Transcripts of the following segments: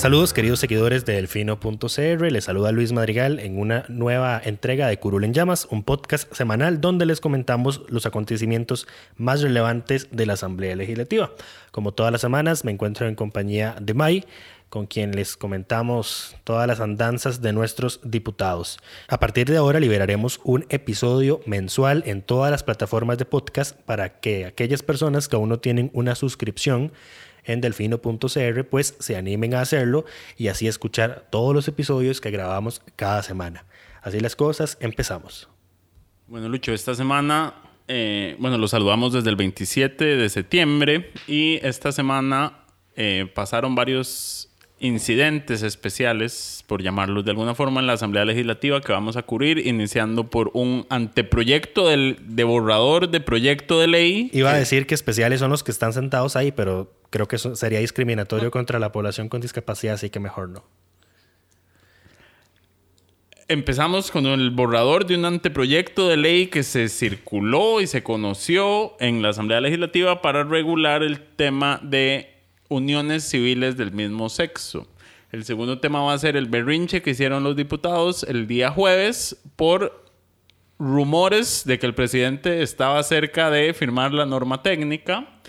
Saludos queridos seguidores de Delfino.cr, les saluda Luis Madrigal en una nueva entrega de Curul en Llamas, un podcast semanal donde les comentamos los acontecimientos más relevantes de la Asamblea Legislativa. Como todas las semanas me encuentro en compañía de Mai, con quien les comentamos todas las andanzas de nuestros diputados. A partir de ahora liberaremos un episodio mensual en todas las plataformas de podcast para que aquellas personas que aún no tienen una suscripción en delfino.cr, pues se animen a hacerlo y así escuchar todos los episodios que grabamos cada semana. Así las cosas, empezamos. Bueno, Lucho, esta semana, eh, bueno, los saludamos desde el 27 de septiembre y esta semana eh, pasaron varios incidentes especiales, por llamarlos de alguna forma, en la Asamblea Legislativa que vamos a cubrir, iniciando por un anteproyecto del, de borrador de proyecto de ley. Iba a decir que especiales son los que están sentados ahí, pero creo que eso sería discriminatorio contra la población con discapacidad, así que mejor no. Empezamos con el borrador de un anteproyecto de ley que se circuló y se conoció en la Asamblea Legislativa para regular el tema de uniones civiles del mismo sexo. El segundo tema va a ser el berrinche que hicieron los diputados el día jueves por rumores de que el presidente estaba cerca de firmar la norma técnica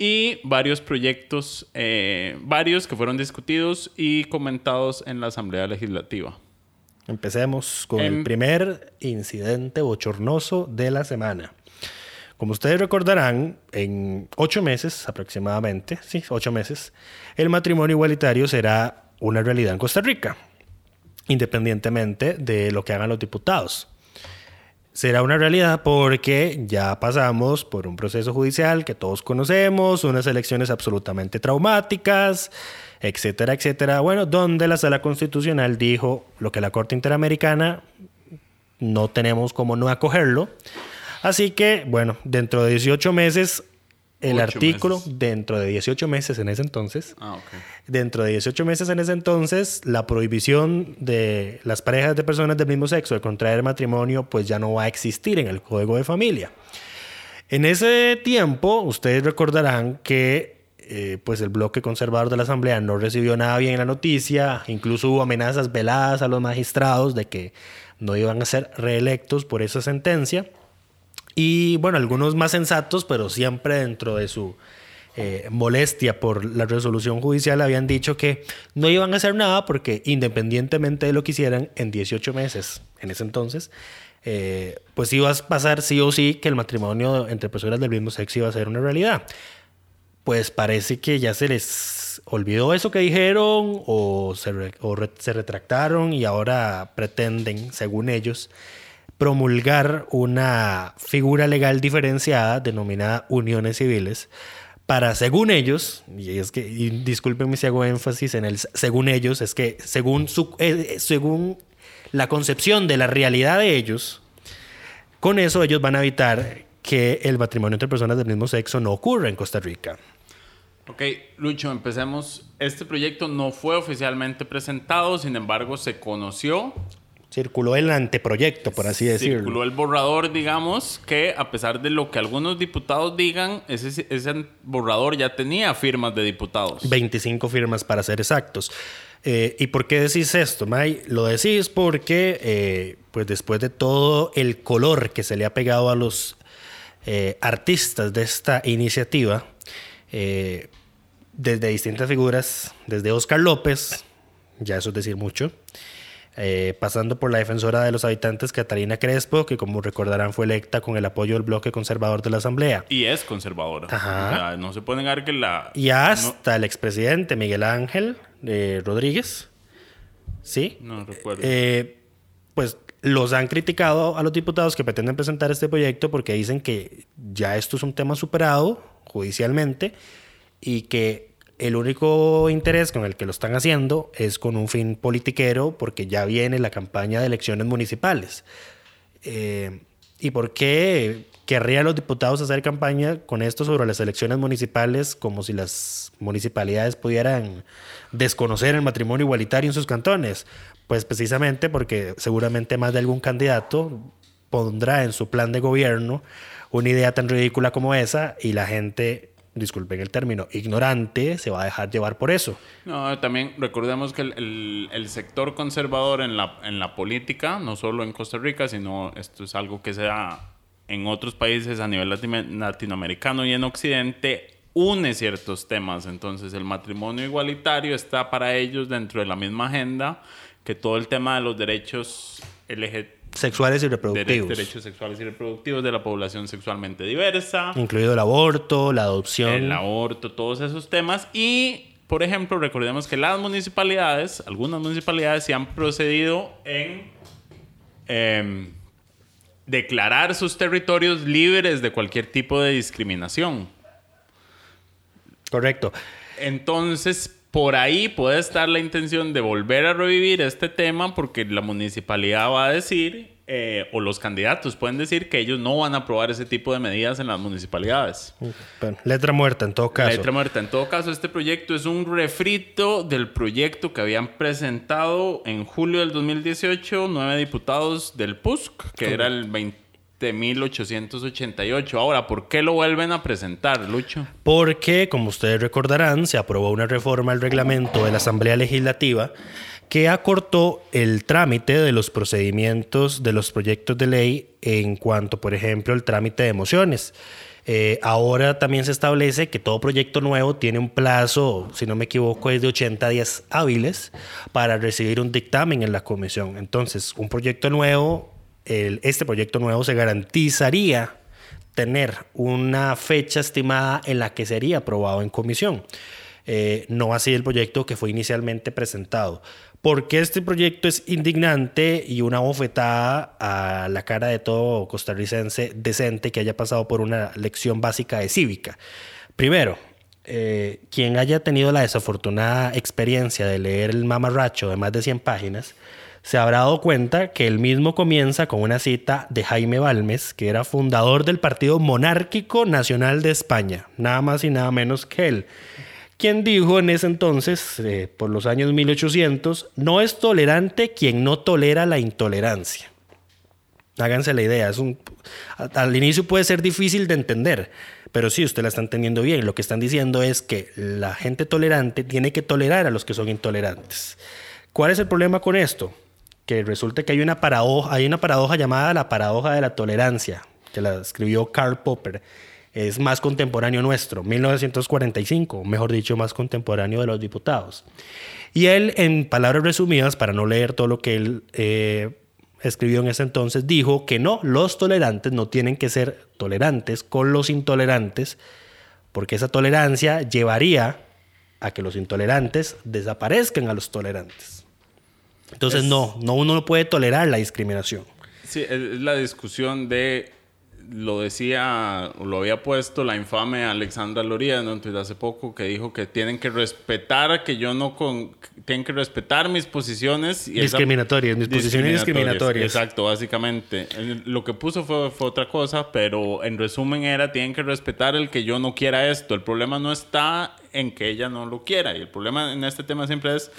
y varios proyectos, eh, varios que fueron discutidos y comentados en la Asamblea Legislativa. Empecemos con el primer incidente bochornoso de la semana. Como ustedes recordarán, en ocho meses aproximadamente, sí, ocho meses, el matrimonio igualitario será una realidad en Costa Rica, independientemente de lo que hagan los diputados. Será una realidad porque ya pasamos por un proceso judicial que todos conocemos, unas elecciones absolutamente traumáticas, etcétera, etcétera. Bueno, donde la Sala Constitucional dijo lo que la Corte Interamericana no tenemos como no acogerlo. Así que, bueno, dentro de 18 meses, el artículo, dentro de 18 meses en ese entonces, Ah, ok. dentro de 18 meses en ese entonces, la prohibición de las parejas de personas del mismo sexo de contraer matrimonio, pues ya no va a existir en el Código de Familia. En ese tiempo, ustedes recordarán que eh, pues el bloque conservador de la Asamblea no recibió nada bien la noticia, incluso hubo amenazas veladas a los magistrados de que no iban a ser reelectos por esa sentencia. Y bueno, algunos más sensatos, pero siempre dentro de su eh, molestia por la resolución judicial, habían dicho que no iban a hacer nada porque independientemente de lo que hicieran en 18 meses, en ese entonces, eh, pues iba a pasar sí o sí que el matrimonio entre personas del mismo sexo iba a ser una realidad. Pues parece que ya se les olvidó eso que dijeron o se, re- o re- se retractaron y ahora pretenden, según ellos, promulgar una figura legal diferenciada denominada uniones civiles para, según ellos, y es que, y discúlpenme si hago énfasis en el según ellos, es que según, su, eh, según la concepción de la realidad de ellos, con eso ellos van a evitar que el matrimonio entre personas del mismo sexo no ocurra en Costa Rica. Ok, Lucho, empecemos. Este proyecto no fue oficialmente presentado, sin embargo, se conoció Circuló el anteproyecto, por así decirlo. Circuló el borrador, digamos, que a pesar de lo que algunos diputados digan, ese, ese borrador ya tenía firmas de diputados. 25 firmas para ser exactos. Eh, ¿Y por qué decís esto, May? Lo decís porque, eh, pues después de todo el color que se le ha pegado a los eh, artistas de esta iniciativa, desde distintas figuras, desde Oscar López, ya eso es decir mucho, eh, pasando por la defensora de los habitantes Catalina Crespo, que como recordarán fue electa con el apoyo del bloque conservador de la Asamblea. Y es conservadora. Ajá. O sea, no se puede negar que la... Y hasta el expresidente Miguel Ángel eh, Rodríguez, ¿sí? No recuerdo. Eh, pues los han criticado a los diputados que pretenden presentar este proyecto porque dicen que ya esto es un tema superado judicialmente y que el único interés con el que lo están haciendo es con un fin politiquero porque ya viene la campaña de elecciones municipales. Eh, ¿Y por qué querrían los diputados hacer campaña con esto sobre las elecciones municipales como si las municipalidades pudieran desconocer el matrimonio igualitario en sus cantones? Pues precisamente porque seguramente más de algún candidato pondrá en su plan de gobierno una idea tan ridícula como esa y la gente disculpen el término, ignorante, se va a dejar llevar por eso. No, también recordemos que el, sector conservador en la, la política, no solo en Costa Rica, sino esto es algo que se da en otros países a nivel latinoamericano y en Occidente, une ciertos temas. Entonces el matrimonio igualitario está para ellos dentro de la misma agenda que todo el tema de los derechos LGBT. Sexuales y reproductivos. derechos sexuales y reproductivos de la población sexualmente diversa Incluido el aborto, la adopción. el aborto, todos esos temas. Y, por ejemplo, recordemos que las municipalidades, algunas municipalidades, se han procedido en em, declarar sus territorios libres de cualquier tipo de discriminación. Correcto. Entonces, por ahí puede estar la intención de volver a revivir este tema porque la municipalidad va a decir, eh, o los candidatos pueden decir que ellos no van a aprobar ese tipo de medidas en las municipalidades. Bueno, letra muerta en todo caso. Letra muerta. En todo caso, este proyecto es un refrito del proyecto que habían presentado en julio del 2018 nueve diputados del PUSC, que era el 20.888. Ahora, ¿por qué lo vuelven a presentar, Lucho? Porque, como ustedes recordarán, se aprobó una reforma al reglamento de la Asamblea Legislativa que acortó el trámite de los procedimientos de los proyectos de ley en cuanto, por ejemplo, el trámite de mociones. Eh, ahora también se establece que todo proyecto nuevo tiene un plazo, si no me equivoco, es de 80 días hábiles para recibir un dictamen en la comisión. Entonces, un proyecto nuevo, este proyecto nuevo se garantizaría tener una fecha estimada en la que sería aprobado en comisión. Eh, no así el proyecto que fue inicialmente presentado. Porque este proyecto es indignante y una bofetada a la cara de todo costarricense decente que haya pasado por una lección básica de cívica. Primero, eh, quien haya tenido la desafortunada experiencia de leer el mamarracho de más de 100 páginas, se habrá dado cuenta que el mismo comienza con una cita de Jaime Balmes, que era fundador del Partido Monárquico Nacional de España, nada más y nada menos que él, quien dijo en ese entonces, eh, por los años 1800, no es tolerante quien no tolera la intolerancia. Háganse la idea, al inicio puede ser difícil de entender, pero sí, usted la está entendiendo bien. Lo que están diciendo es que la gente tolerante tiene que tolerar a los que son intolerantes. ¿Cuál es el problema con esto? Resulta que hay una paradoja, hay una paradoja llamada la paradoja de la tolerancia, que la escribió Karl Popper. Es más contemporáneo nuestro, 1945, mejor dicho, más contemporáneo de los diputados. Y él, en palabras resumidas, para no leer todo lo que él eh, escribió en ese entonces, dijo que no, los tolerantes no tienen que ser tolerantes con los intolerantes, porque esa tolerancia llevaría a que los intolerantes desaparezcan a los tolerantes. Entonces, Es- no, no, uno no puede tolerar la discriminación. Sí, es la discusión de, lo decía, lo había puesto la infame Alexandra Loría en un tuit hace poco, que dijo que tienen que respetar, que yo no con, tienen que respetar mis posiciones. Y esa- Discriminatorias, mis posiciones discriminatorias. Exacto, básicamente. Lo que puso fue, fue otra cosa, pero en resumen era, tienen que respetar el que yo no quiera esto. El problema no está en que ella no lo quiera. Y el problema en este tema siempre es,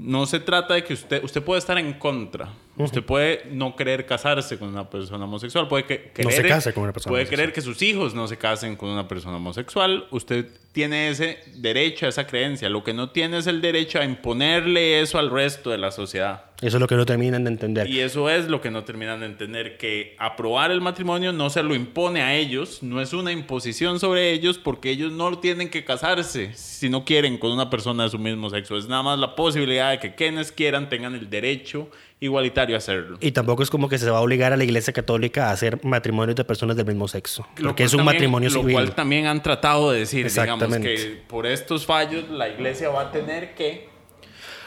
no se trata de que usted, usted puede estar en contra Usted puede no querer casarse con una persona homosexual, puede que, querer, se case con una persona puede homosexual. querer que sus hijos no se casen con una persona homosexual. Usted tiene ese derecho a esa creencia. Lo que no tiene es el derecho a imponerle eso al resto de la sociedad. Eso es lo que no terminan de entender. Y eso es lo que no terminan de entender, que aprobar el matrimonio no se lo impone a ellos, no es una imposición sobre ellos porque ellos no tienen que casarse si no quieren con una persona de su mismo sexo. Es nada más la posibilidad de que quienes quieran tengan el derecho igualitario hacerlo. Y tampoco es como que se va a obligar a la Iglesia Católica a hacer matrimonios de personas del mismo sexo. Lo Porque es un también- matrimonio Lo civil. cual también han tratado de decir, digamos, que por estos fallos la iglesia va a tener que...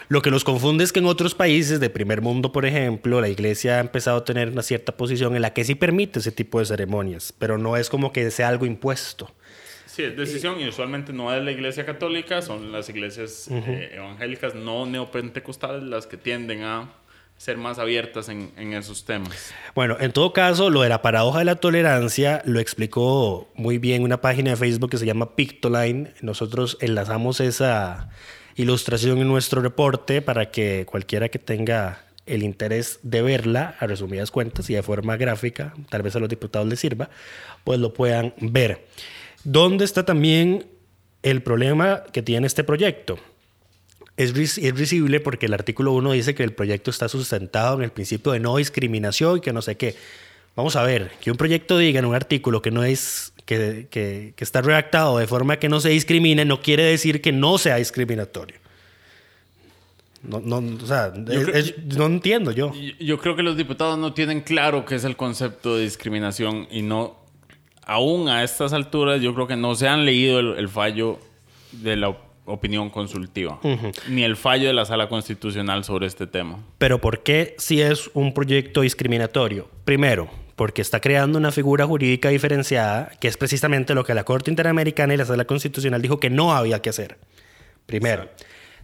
Lo que los confunde es que en otros países de primer mundo, por ejemplo, la iglesia ha empezado a tener una cierta posición en la que sí permite ese tipo de ceremonias, pero no es como que sea algo impuesto. Sí, es decisión y usualmente no es la iglesia católica, son las iglesias eh, evangélicas no neopentecostales las que tienden a ser más abiertas en, esos temas. Bueno, en todo caso, lo de la paradoja de la tolerancia lo explicó muy bien una página de Facebook que se llama Pictoline. Nosotros enlazamos esa ilustración en nuestro reporte para que cualquiera que tenga el interés de verla, a resumidas cuentas y de forma gráfica, tal vez a los diputados les sirva, pues lo puedan ver. ¿Dónde está también el problema que tiene este proyecto? Es, es risible porque el artículo 1 dice que el proyecto está sustentado en el principio de no discriminación y que no sé qué. Vamos a ver, que un proyecto diga en un artículo que no es que, que- que está redactado de forma que no se discrimine, no quiere decir que no sea discriminatorio. No, no, o sea, es- creo- es- no entiendo yo. Yo- creo que los diputados no tienen claro qué es el concepto de discriminación y no, aún a estas alturas, yo creo que no se han leído el, el fallo de la opinión consultiva, ni el fallo de la sala constitucional sobre este tema. Pero ¿por qué si es un proyecto discriminatorio? Primero, porque está creando una figura jurídica diferenciada, que es precisamente lo que la Corte Interamericana y la Sala Constitucional dijo que no había que hacer. Primero.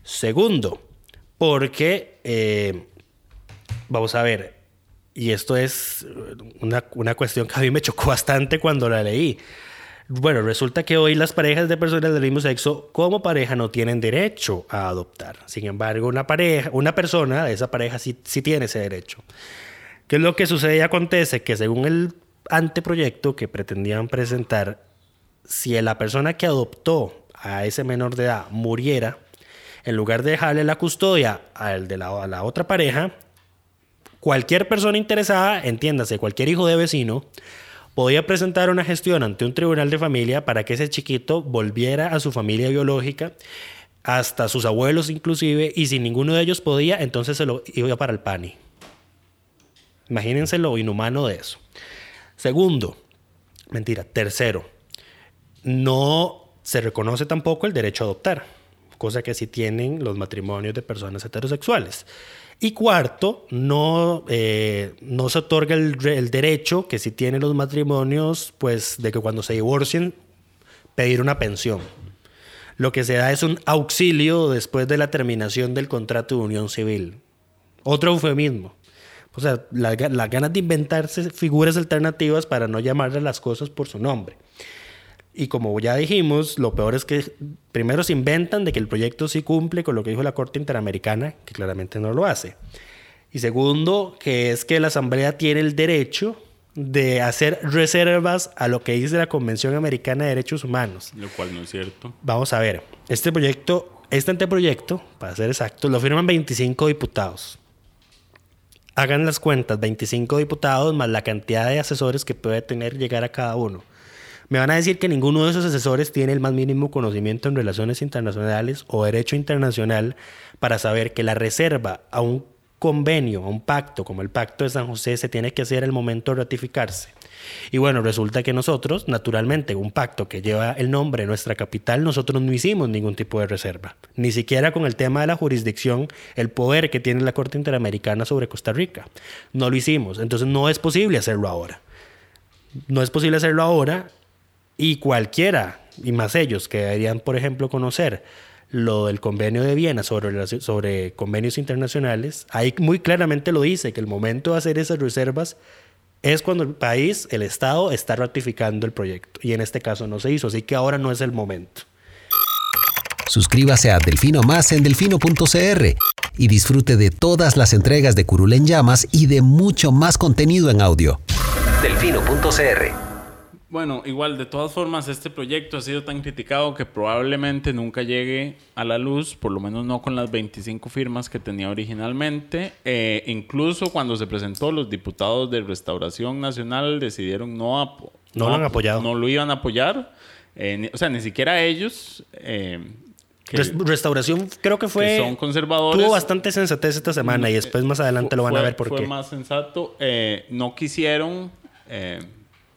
Segundo, porque, eh, vamos a ver, y esto es una, una cuestión que a mí me chocó bastante cuando la leí. Bueno, resulta que hoy las parejas de personas del mismo sexo como pareja no tienen derecho a adoptar. Sin embargo, una pareja, una persona de esa pareja sí, tiene ese derecho. ¿Qué es lo que sucede y acontece? Que según el anteproyecto que pretendían presentar, si la persona que adoptó a ese menor de edad muriera, en lugar de dejarle la custodia al de a la otra pareja, cualquier persona interesada, entiéndase, cualquier hijo de vecino, podía presentar una gestión ante un tribunal de familia para que ese chiquito volviera a su familia biológica, hasta sus abuelos inclusive, y si ninguno de ellos podía, entonces se lo iba para el PANI. Imagínense lo inhumano de eso. Segundo, mentira, tercero, no se reconoce tampoco el derecho a adoptar, cosa que sí tienen los matrimonios de personas heterosexuales. Y cuarto, no, eh, no se otorga el, re- el derecho que sí tienen los matrimonios, pues de que cuando se divorcien, pedir una pensión. Lo que se da es un auxilio después de la terminación del contrato de unión civil. Otro eufemismo. O sea, las ganas de inventarse figuras alternativas para no llamarle las cosas por su nombre. Y como ya dijimos, lo peor es que primero se inventan de que el proyecto sí cumple con lo que dijo la Corte Interamericana, que claramente no lo hace. Y segundo, que es que la Asamblea tiene el derecho de hacer reservas a lo que dice la Convención Americana de Derechos Humanos. Lo cual no es cierto. Vamos a ver, este proyecto, este anteproyecto, para ser exactos, lo firman 25 diputados. Hagan las cuentas, 25 diputados más la cantidad de asesores que puede tener llegar a cada uno. Me van a decir que ninguno de esos asesores tiene el más mínimo conocimiento en relaciones internacionales o derecho internacional para saber que la reserva a un convenio, a un pacto como el Pacto de San José se tiene que hacer al momento de ratificarse. Y bueno, resulta que nosotros, naturalmente, un pacto que lleva el nombre de nuestra capital, nosotros no hicimos ningún tipo de reserva. Ni siquiera con el tema de la jurisdicción, el poder que tiene la Corte Interamericana sobre Costa Rica. No lo hicimos. Entonces no es posible hacerlo ahora. No es posible hacerlo ahora y cualquiera, y más ellos que deberían, por ejemplo, conocer lo del convenio de Viena sobre, sobre convenios internacionales, ahí muy claramente lo dice, que el momento de hacer esas reservas es cuando el país, el Estado, está ratificando el proyecto. Y en este caso no se hizo, así que ahora no es el momento. Suscríbase a Delfino Más en delfino.cr y disfrute de todas las entregas de Curul en Llamas y de mucho más contenido en audio. Delfino.cr Bueno, igual, de todas formas, este proyecto ha sido tan criticado que probablemente nunca llegue a la luz, por lo menos no con las 25 firmas que tenía originalmente. Eh, incluso cuando se presentó, los diputados de Restauración Nacional decidieron no, apo- No lo han apoyado. No lo iban a apoyar. Eh, ni- o sea, ni siquiera ellos. eh, que- Restauración creo que fue... que son conservadores. Tuvo bastante sensatez esta semana y después más adelante lo van a ver por fue qué. más sensato. no quisieron eh,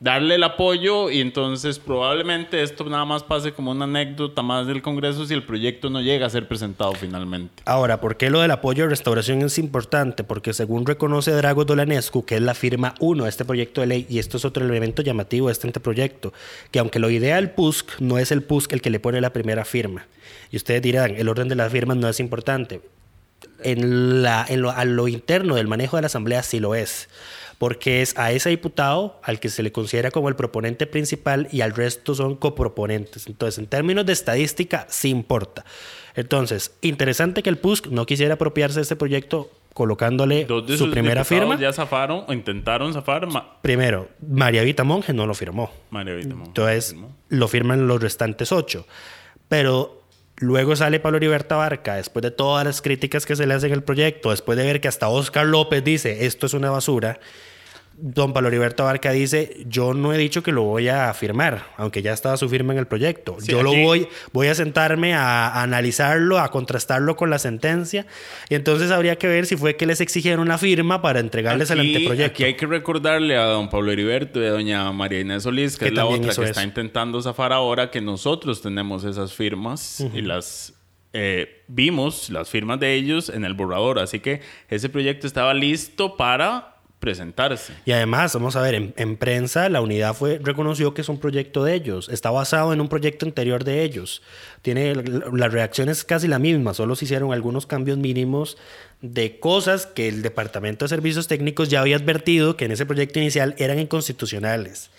darle el apoyo y entonces probablemente esto nada más pase como una anécdota más del Congreso si el proyecto no llega a ser presentado finalmente. Ahora, ¿por qué lo del apoyo de restauración es importante? Porque según reconoce Drago Dolanescu, que es la firma 1 de este proyecto de ley, y esto es otro elemento llamativo de este anteproyecto, que aunque lo idea el PUSC, no es el PUSC el que le pone la primera firma. Y ustedes dirán, el orden de las firmas no es importante. En, la, en lo, a lo interno del manejo de la Asamblea sí lo es, porque es a ese diputado al que se le considera como el proponente principal y al resto son coproponentes. Entonces, en términos de estadística, sí importa. Entonces, interesante que el PUSC no quisiera apropiarse de este proyecto colocándole Dos de su sus primera firma. ya zafaron o intentaron zafar. Ma- Primero, María Vita Monge no lo firmó. María Vita Monge Entonces, firmó. lo firman los restantes ocho. Pero luego sale Pablo Heriberto Barca, después de todas las críticas que se le hacen al proyecto, después de ver que hasta Oscar López dice, esto es una basura, don Pablo Heriberto Barca dice, yo no he dicho que lo voy a firmar, aunque ya estaba su firma en el proyecto. Sí, yo lo voy, voy a sentarme a, a analizarlo, a contrastarlo con la sentencia, y entonces habría que ver si fue que les exigieron la firma para entregarles el Aquí- anteproyecto. Aquí hay que recordarle a don Pablo Heriberto y a doña María Inés Solís, que, Que es la otra que está eso. intentando zafar ahora, que nosotros tenemos esas firmas y las eh, vimos, las firmas de ellos en el borrador. Así que ese proyecto estaba listo para presentarse. Y además, vamos a ver, en, en prensa la unidad fue reconoció que es un proyecto de ellos, está basado en un proyecto anterior de ellos. Tiene la reacción es casi la misma, solo se hicieron algunos cambios mínimos de cosas que el Departamento de Servicios Técnicos ya había advertido que en ese proyecto inicial eran inconstitucionales.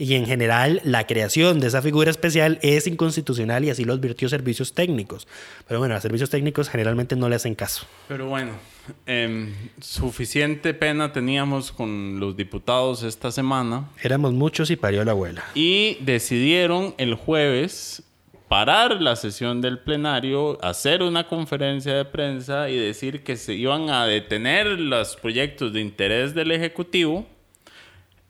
Y en general, la creación de esa figura especial es inconstitucional y así lo advirtió Servicios Técnicos. Pero bueno, a Servicios Técnicos generalmente no le hacen caso. Pero bueno, em, suficiente pena teníamos con los diputados esta semana. Éramos muchos y parió la abuela. Y decidieron el jueves parar la sesión del plenario, hacer una conferencia de prensa y decir que se iban a detener los proyectos de interés del Ejecutivo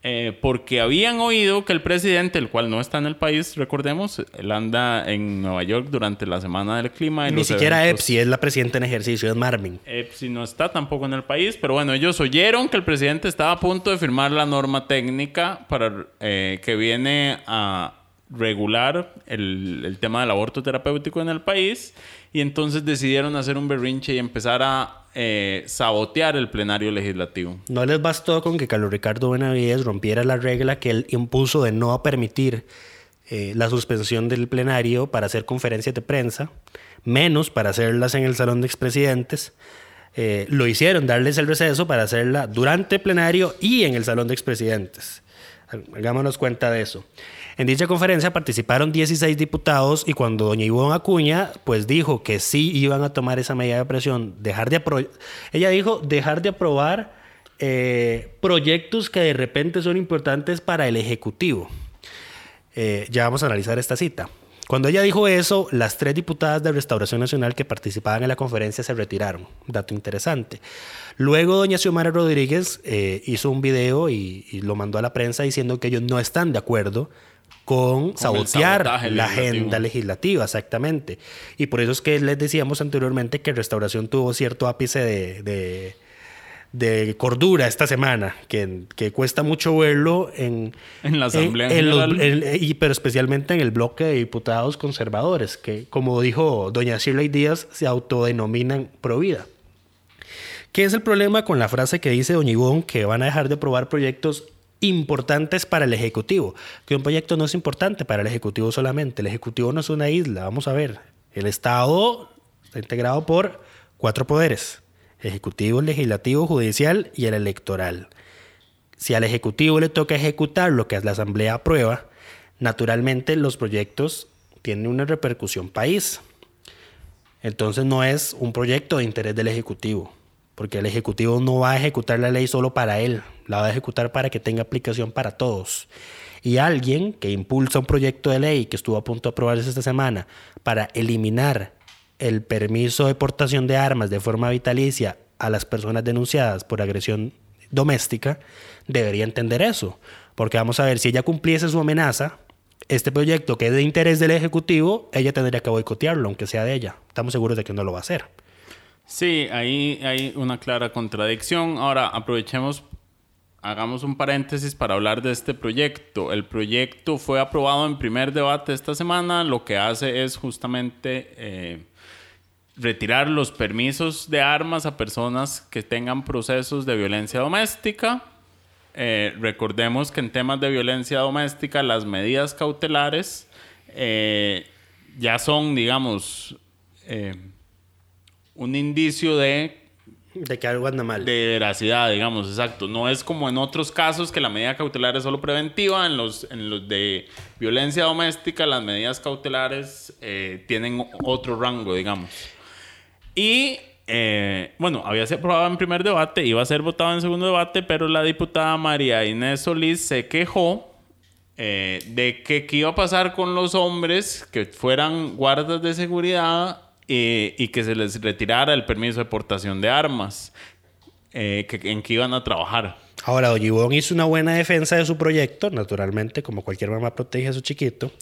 eh, porque habían oído que el presidente, el cual no está en el país, recordemos, él anda en Nueva York durante la Semana del Clima. y Ni siquiera eventos- EPSI es la presidenta en ejercicio, es Marvin. EPSI no está tampoco en el país, pero bueno, ellos oyeron que el presidente estaba a punto de firmar la norma técnica para eh, que viene a regular el, el tema del aborto terapéutico en el país y entonces decidieron hacer un berrinche y empezar a eh, sabotear el plenario legislativo. No les bastó con que Carlos Ricardo Benavides rompiera la regla que él impuso de no permitir eh, la suspensión del plenario para hacer conferencias de prensa, menos para hacerlas en el salón de expresidentes. Eh, lo hicieron, darles el receso para hacerla durante plenario y en el salón de expresidentes. Hagámonos cuenta de eso. En dicha conferencia participaron 16 diputados y cuando doña Ivonne Acuña pues dijo que sí iban a tomar esa medida de presión, dejar de apro- ella dijo dejar de aprobar eh, proyectos que de repente son importantes para el Ejecutivo. Eh, ya vamos a analizar esta cita. Cuando ella dijo eso, las tres diputadas de Restauración Nacional que participaban en la conferencia se retiraron. Dato interesante. Luego, doña Xiomara Rodríguez eh, hizo un video y lo mandó a la prensa diciendo que ellos no están de acuerdo con, sabotear la agenda legislativa, exactamente. Y por eso es que les decíamos anteriormente que Restauración tuvo cierto ápice de, de- de cordura esta semana, que, que cuesta mucho verlo en, En la Asamblea en- en los- General. en- y, pero especialmente en el bloque de diputados conservadores, que como dijo doña Shirley Díaz, se autodenominan pro vida. ¿Qué es el problema con la frase que dice doña Ivonne que van a dejar de aprobar proyectos importantes para el Ejecutivo? Que un proyecto no es importante para el Ejecutivo solamente. El Ejecutivo no es una isla. Vamos a ver. El Estado está integrado por cuatro poderes. Ejecutivo, legislativo, judicial y el electoral. Si al Ejecutivo le toca ejecutar lo que la Asamblea aprueba, naturalmente los proyectos tienen una repercusión país. Entonces no es un proyecto de interés del Ejecutivo, porque el Ejecutivo no va a ejecutar la ley solo para él, la va a ejecutar para que tenga aplicación para todos. Y alguien que impulsa un proyecto de ley que estuvo a punto de aprobarse esta semana para eliminar el permiso de portación de armas de forma vitalicia a las personas denunciadas por agresión doméstica, debería entender eso. Porque vamos a ver, si ella cumpliese su amenaza, este proyecto que es de interés del Ejecutivo, ella tendría que boicotearlo, aunque sea de ella. Estamos seguros de que no lo va a hacer. Sí, ahí hay una clara contradicción. Ahora, aprovechemos, hagamos un paréntesis para hablar de este proyecto. El proyecto fue aprobado en primer debate esta semana. Lo que hace es justamente eh, retirar los permisos de armas a personas que tengan procesos de violencia doméstica. Eh, recordemos que en temas de violencia doméstica las medidas cautelares eh, ya son, digamos, un indicio de De que algo anda mal. de veracidad, digamos, exacto. No es como en otros casos que la medida cautelar es solo preventiva. En los, en los de violencia doméstica, las medidas cautelares eh, tienen otro rango, digamos. Y eh, bueno, había sido aprobado en primer debate, iba a ser votado en segundo debate, pero la diputada María Inés Solís se quejó eh, de que qué iba a pasar con los hombres que fueran guardas de seguridad eh, y que se les retirara el permiso de portación de armas, eh, que, en que iban a trabajar. Ahora, Ivonne hizo una buena defensa de su proyecto, naturalmente, como cualquier mamá protege a su chiquito.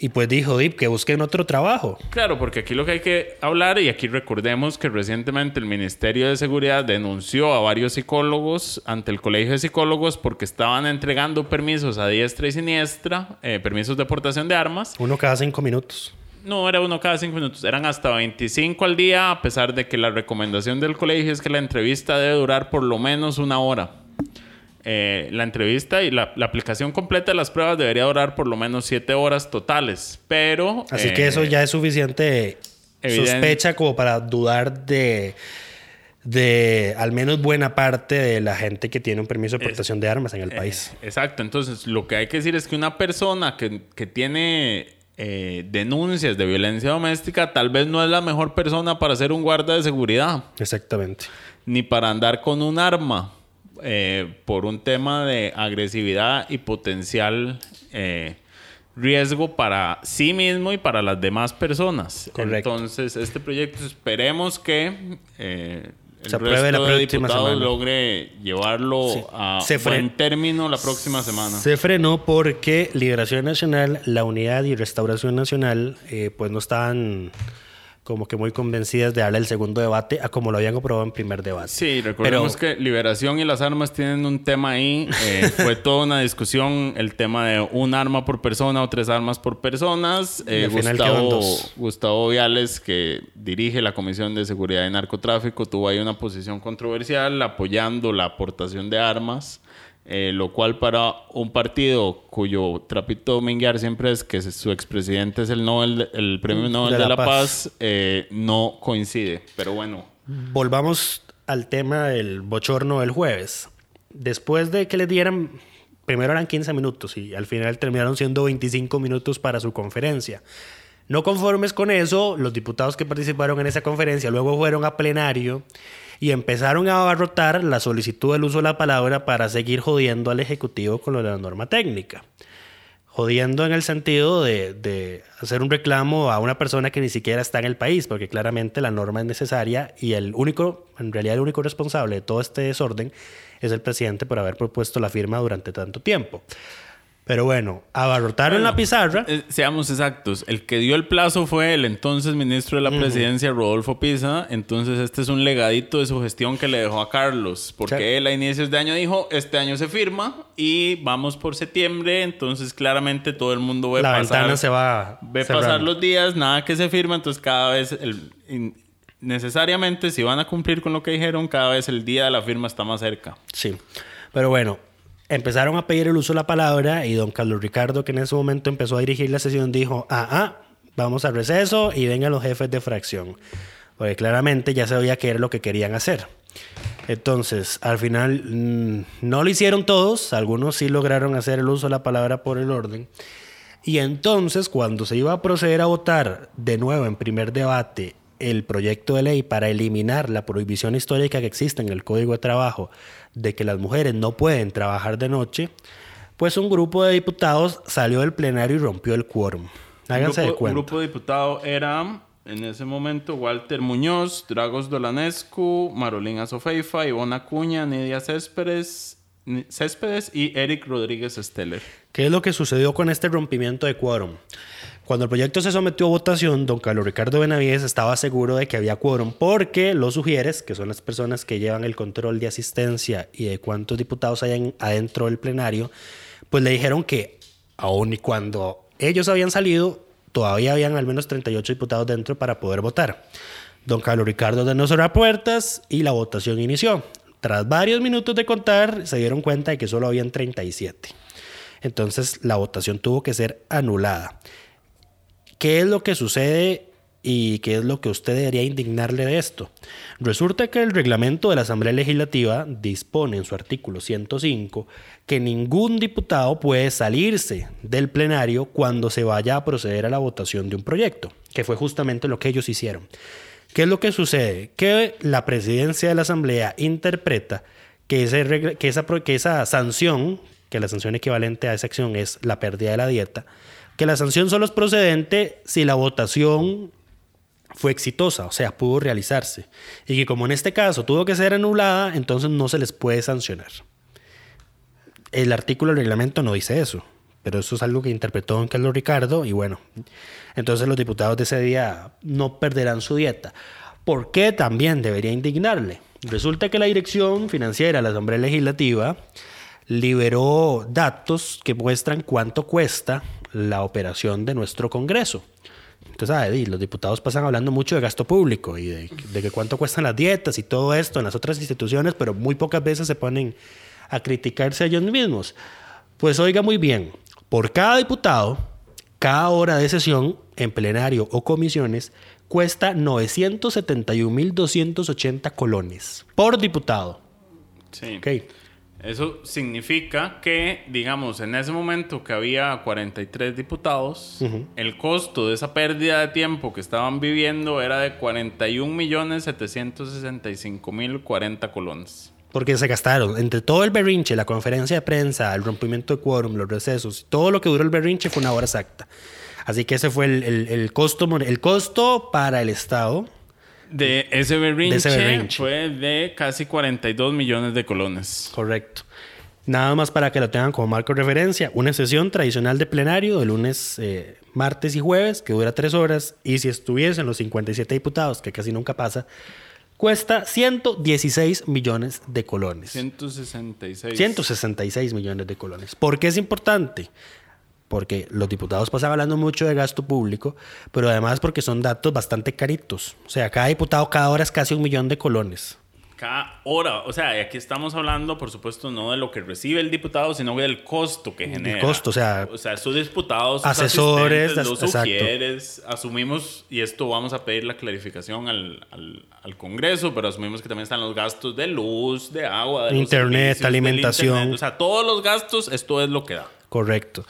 Y pues dijo, Dip, que busquen otro trabajo. Claro, porque aquí lo que hay que hablar, y aquí recordemos que recientemente el Ministerio de Seguridad denunció a varios psicólogos ante el Colegio de Psicólogos porque estaban entregando permisos a diestra y siniestra, eh, permisos de portación de armas. Uno cada cinco minutos. No, era uno cada cinco minutos, eran hasta 25 al día, a pesar de que la recomendación del colegio es que la entrevista debe durar por lo menos una hora. Eh, la entrevista y la, la aplicación completa de las pruebas debería durar por lo menos siete horas totales, pero... Así eh, que eso ya es suficiente evidente. sospecha como para dudar de, de al menos buena parte de la gente que tiene un permiso de portación de armas en el país. Eh, exacto, entonces lo que hay que decir es que una persona que, que tiene eh, denuncias de violencia doméstica tal vez no es la mejor persona para ser un guarda de seguridad, Exactamente. ni para andar con un arma eh, por un tema de agresividad y potencial eh, riesgo para sí mismo y para las demás personas. Correcto. Entonces, este proyecto esperemos que... el Se apruebe la de próxima diputados semana. logre llevarlo Sí. a Se buen término la próxima semana. Se frenó porque Liberación Nacional, la Unidad y Restauración Nacional, eh, pues no estaban como que muy convencidas de darle el segundo debate a como lo habían aprobado en primer debate. Sí, recordemos que liberación y las armas tienen un tema ahí. Eh, fue toda una discusión el tema de un arma por persona o tres armas por personas. Eh, Gustavo. Gustavo Viales, que dirige la Comisión de Seguridad y Narcotráfico, tuvo ahí una posición controversial apoyando la aportación de armas. Eh, lo cual para un partido cuyo trapito minguear siempre es que su expresidente es el Nobel, el premio Nobel de, la, Paz, eh, no coincide. Pero bueno, Volvamos al tema del bochorno del jueves. Después de que le dieran, primero eran 15 minutos y al final terminaron siendo 25 minutos para su conferencia. No conformes con eso, los diputados que participaron en esa conferencia luego fueron a plenario y empezaron a abarrotar la solicitud del uso de la palabra para seguir jodiendo al Ejecutivo con lo de la norma técnica. Jodiendo en el sentido de, de hacer un reclamo a una persona que ni siquiera está en el país, porque claramente la norma es necesaria y el único, en realidad el único responsable de todo este desorden es el presidente por haber propuesto la firma durante tanto tiempo. Pero bueno, abarrotaron la pizarra. Eh, seamos exactos, el que dio el plazo fue el entonces ministro de la presidencia, Rodolfo Pisa. Entonces, este es un legadito de su gestión que le dejó a Carlos, porque Sí. él a inicios de año dijo: Este año se firma y vamos por septiembre. Entonces, claramente todo el mundo ve la pasar, ventana se va. ve cerrando. pasar los días, nada que se firma. Entonces, cada vez, el, in- necesariamente, si van a cumplir con lo que dijeron, cada vez el día de la firma está más cerca. Sí. Pero bueno, empezaron a pedir el uso de la palabra y don Carlos Ricardo, que en ese momento empezó a dirigir la sesión, dijo, ah, ah, vamos al receso y vengan los jefes de fracción. Porque claramente ya sabía que era lo que querían hacer. Entonces, al final mm, no lo hicieron todos, algunos sí lograron hacer el uso de la palabra por el orden. Y entonces, cuando se iba a proceder a votar de nuevo en primer debate el proyecto de ley para eliminar la prohibición histórica que existe en el Código de Trabajo de que las mujeres no pueden trabajar de noche, pues un grupo de diputados salió del plenario y rompió el quórum. Háganse un de grupo, cuenta. Un grupo de diputados era, en ese momento, Walter Muñoz, Dragos Dolanescu, Marolina Sofeifa, Ivona Acuña, Nidia Céspedes, y Eric Rodríguez Steller. ¿Qué es lo que sucedió con este rompimiento de quórum? Cuando el proyecto se sometió a votación, don Carlos Ricardo Benavides estaba seguro de que había quórum porque los sugieres, que son las personas que llevan el control de asistencia y de cuántos diputados hay en- adentro del plenario, pues le dijeron que aun y cuando ellos habían salido, todavía habían al menos 38 diputados dentro para poder votar. Don Carlos Ricardo ordenó cerrar puertas y la votación inició. Tras varios minutos de contar, se dieron cuenta de que solo habían 37. Entonces la votación tuvo que ser anulada. ¿Qué es lo que sucede y qué es lo que usted debería indignarle de esto? Resulta que el reglamento de la Asamblea Legislativa dispone en su artículo 105 que ningún diputado puede salirse del plenario cuando se vaya a proceder a la votación de un proyecto, que fue justamente lo que ellos hicieron. ¿Qué es lo que sucede? Que la presidencia de la Asamblea interpreta que, esa, esa sanción, que la sanción equivalente a esa acción es la pérdida de la dieta, que la sanción solo es procedente si la votación fue exitosa, o sea, pudo realizarse. Y que como en este caso tuvo que ser anulada, entonces no se les puede sancionar. El artículo del reglamento no dice eso, pero eso es algo que interpretó don Carlos Ricardo y bueno, entonces los diputados de ese día no perderán su dieta. ¿Por qué también debería indignarle? Resulta que la Dirección Financiera de la Asamblea Legislativa liberó datos que muestran cuánto cuesta la operación de nuestro Congreso. Entonces, ah, y los diputados pasan hablando mucho de gasto público y de, de que cuánto cuestan las dietas y todo esto en las otras instituciones, pero muy pocas veces se ponen a criticarse a ellos mismos. Pues oiga muy bien, por cada diputado, cada hora de sesión en plenario o comisiones cuesta 971.280 colones por diputado. Sí. Ok. Eso significa que, digamos, en ese momento que había 43 diputados, el costo de esa pérdida de tiempo que estaban viviendo era de 41.765.040 colones. Porque se gastaron entre todo el berrinche, la conferencia de prensa, el rompimiento de quórum, los recesos, todo lo que duró el berrinche fue una hora exacta. Así que ese fue el, el- el costo, el costo para el Estado. De ese berrinche, De ese berrinche. fue de casi 42 millones de colones. Correcto. Nada más para que lo tengan como marco de referencia. Una sesión tradicional de plenario de lunes, eh, martes y jueves, que dura tres horas. Y si estuviesen los 57 diputados, que casi nunca pasa, cuesta 116 millones de colones. 166. 166 millones de colones. ¿Por qué es importante? Porque los diputados pasan hablando mucho de gasto público, pero además porque son datos bastante caritos. O sea, cada diputado cada hora es casi un millón de colones. Cada hora. O sea, aquí estamos hablando, por supuesto, no de lo que recibe el diputado, sino del costo que genera. costo, o sea, O sea, sus diputados, sus asesores, los sugieres. Asumimos, y esto vamos a pedir la clarificación al, al, al Congreso, pero asumimos que también están los gastos de luz, de agua, de Internet, alimentación. internet. O sea, todos los gastos, esto es lo que da. Correcto.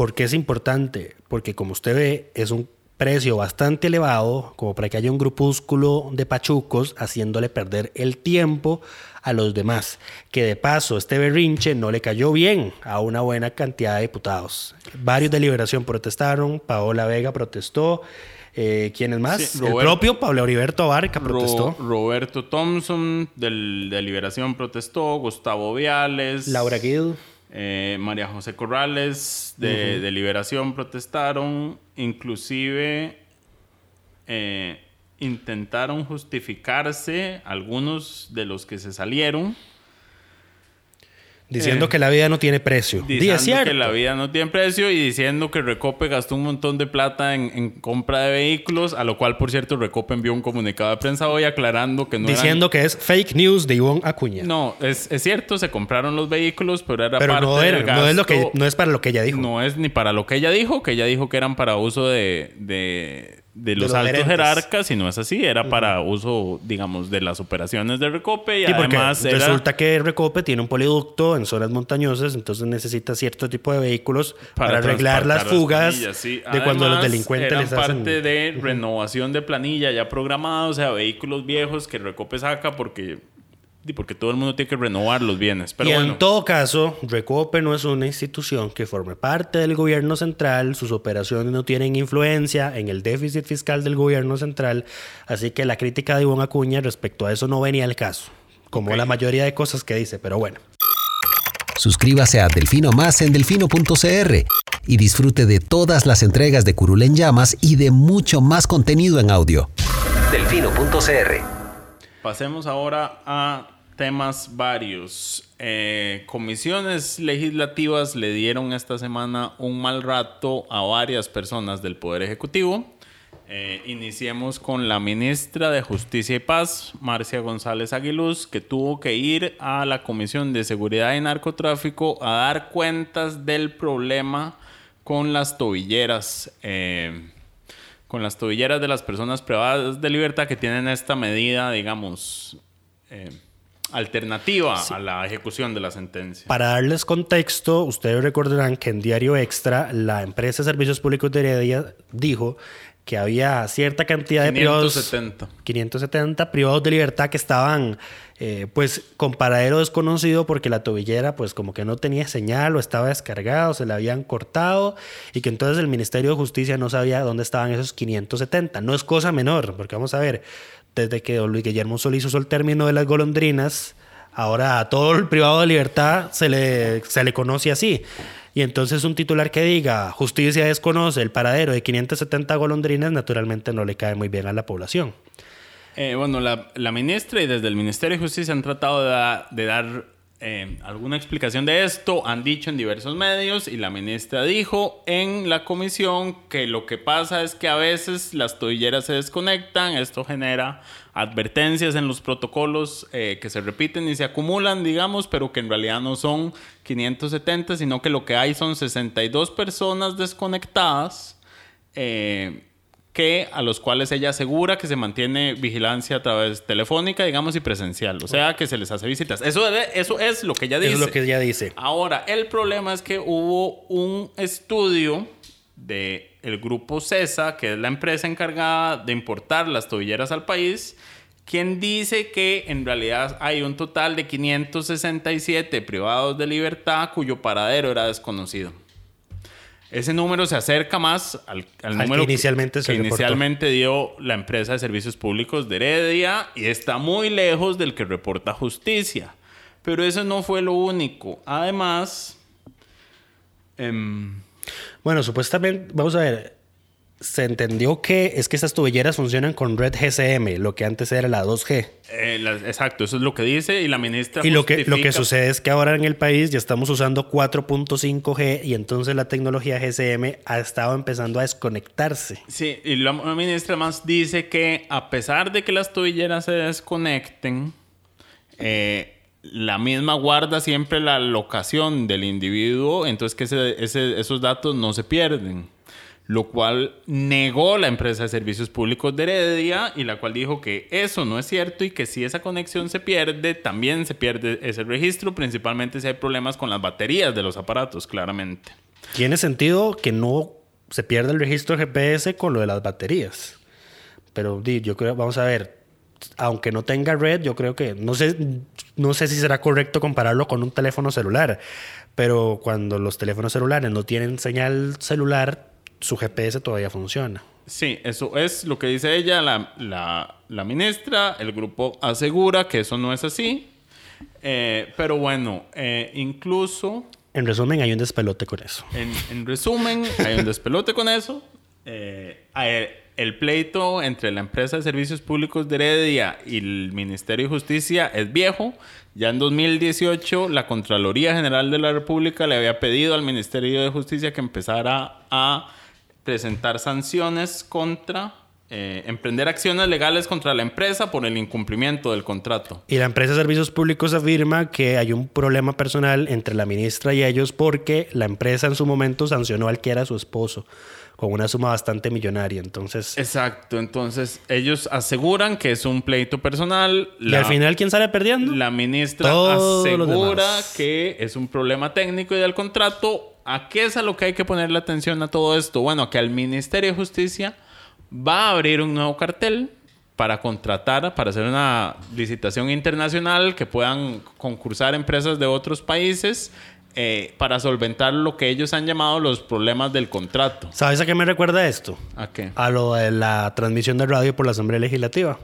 ¿Por qué es importante? Porque como usted ve, es un precio bastante elevado como para que haya un grupúsculo de pachucos haciéndole perder el tiempo a los demás. Que de paso, este berrinche no le cayó bien a una buena cantidad de diputados. Varios de Liberación protestaron, Paola Vega protestó. Eh, ¿Quiénes más? Sí, el propio Pablo Heriberto Abarca protestó. Ro- Roberto Thompson del, de Liberación protestó, Gustavo Viales, Laura Guido. Eh, María José Corrales de, de Liberación protestaron, inclusive eh, intentaron justificarse algunos de los que se salieron. Diciendo Eh, que la vida no tiene precio. Di, Diciendo cierto. que la vida no tiene precio y diciendo que Recope gastó un montón de plata en, en compra de vehículos, a lo cual, por cierto, Recope envió un comunicado de prensa hoy aclarando que no eran- Diciendo que es fake news de Ivonne Acuña. No, es, es cierto, se compraron los vehículos, pero era Pero parte no, del era, no, es lo que, gasto- no es para lo que ella dijo. No es ni para lo que ella dijo, que ella dijo que eran para uso de, de, de los los altos gerentes. jerarcas y no es así, era para uso, digamos, de las operaciones de Recope y Sí, además era resulta que Recope tiene un poliducto en zonas montañosas, entonces necesita cierto tipo de vehículos para, arreglar las fugas planillas, sí. de cuando los delincuentes eran les hacen... parte de renovación de planilla ya programada, o sea, vehículos viejos que Recope saca porque, porque todo el mundo tiene que renovar los bienes. Pero y bueno, en todo caso, Recope no es una institución que forme parte del gobierno central, sus operaciones no tienen influencia en el déficit fiscal del gobierno central, así que la crítica de Ivonne Acuña respecto a eso no venía al caso, como la mayoría de cosas que dice, pero bueno. Suscríbase a Delfino Más en delfino.cr y disfrute de todas las entregas de Curul en Llamas y de mucho más contenido en audio. Delfino.cr pasemos ahora a temas varios. Eh, comisiones legislativas le dieron esta semana un mal rato a varias personas del Poder Ejecutivo. Eh, iniciemos con la ministra de Justicia y Paz, Marcia González Aguiluz, que tuvo que ir a la Comisión de Seguridad y Narcotráfico a dar cuentas del problema con las tobilleras. eh, con las tobilleras de las personas privadas de libertad que tienen esta medida, digamos, eh, alternativa a la ejecución de la sentencia. Para darles contexto, ustedes recordarán que en Diario Extra, la empresa de Servicios Públicos de Heredia dijo que había cierta cantidad de privados... 570. 570 privados de libertad que estaban eh, pues con paradero desconocido porque la tobillera pues como que no tenía señal o estaba descargado, se la habían cortado y que entonces el Ministerio de Justicia no sabía dónde estaban esos 570. No es cosa menor, porque vamos a ver, desde que don Luis Guillermo Solís usó el término de las golondrinas, ahora a todo el privado de libertad se le, se le conoce así. Y entonces un titular que diga justicia desconoce el paradero de 570 golondrinas naturalmente no le cae muy bien a la población. Eh, bueno, la, la ministra y desde el Ministerio de Justicia han tratado de, de dar eh, alguna explicación de esto, han dicho en diversos medios y la ministra dijo en la comisión que lo que pasa es que a veces las tobilleras se desconectan, esto genera advertencias en los protocolos eh, que se repiten y se acumulan, digamos, pero que en realidad no son 570, sino que lo que hay son 62 personas desconectadas. eh, que a los cuales ella asegura que se mantiene vigilancia a través telefónica, digamos, y presencial. O sea, que se les hace visitas. Eso, es lo que ella dice. Eso es lo que ella dice. Ahora, el problema es que hubo un estudio de el grupo CESA, que es la empresa encargada de importar las tobilleras al país, quien dice que en realidad hay un total de 567 privados de libertad cuyo paradero era desconocido. Ese número se acerca más al, al Al número que inicialmente se que reportó. inicialmente dio la empresa de servicios públicos de Heredia y está muy lejos del que reporta justicia. Pero eso no fue lo único. Además, em, Bueno, supuestamente, vamos a ver, se entendió que es que estas tubilleras funcionan con red GSM, lo que antes era la 2G. eh, la- exacto, eso es lo que dice y la ministra Y lo que, lo que sucede es que ahora en el país ya estamos usando 4.5G y entonces la tecnología GSM ha estado empezando a desconectarse. Sí, y la la ministra más dice que a pesar de que las tobilleras se desconecten, eh, la misma guarda siempre la locación del individuo, entonces que esos datos no se pierden. Lo cual negó la empresa de servicios públicos de Heredia y la cual dijo que eso no es cierto y que si esa conexión se pierde, también se pierde ese registro, principalmente si hay problemas con las baterías de los aparatos, claramente. Tiene sentido que no se pierda el registro GPS con lo de las baterías. Pero yo creo, vamos a ver, aunque no tenga red, yo creo que no sé, no sé si será correcto compararlo con un teléfono celular, pero cuando los teléfonos celulares no tienen señal celular, su GPS todavía funciona. Sí, eso es lo que dice ella, la, la- la ministra. El grupo asegura que eso no es así. Eh, pero bueno, eh, incluso, En resumen, hay un despelote con eso. en, en resumen, hay un despelote con eso. Eh, el pleito entre la empresa de servicios públicos de Heredia y el Ministerio de Justicia es viejo. Ya en 2018, la Contraloría General de la República le había pedido al Ministerio de Justicia que empezara a presentar sanciones contra eh, emprender acciones legales contra la empresa por el incumplimiento del contrato. Y la empresa de servicios públicos afirma que hay un problema personal entre la ministra y ellos porque la empresa en su momento sancionó al que era su esposo con una suma bastante millonaria. Entonces, Exacto, entonces ellos aseguran que es un pleito personal. y al final, ¿quién sale perdiendo? La ministra Todos asegura que es un problema técnico y del contrato. ¿A qué es a lo que hay que ponerle atención a todo esto? Bueno, que el Ministerio de Justicia va a abrir un nuevo cartel para contratar, para hacer una licitación internacional que puedan concursar empresas de otros países eh, para solventar lo que ellos han llamado los problemas del contrato. ¿Sabes a qué me recuerda esto? ¿A qué? A lo de la transmisión de radio por la Asamblea Legislativa.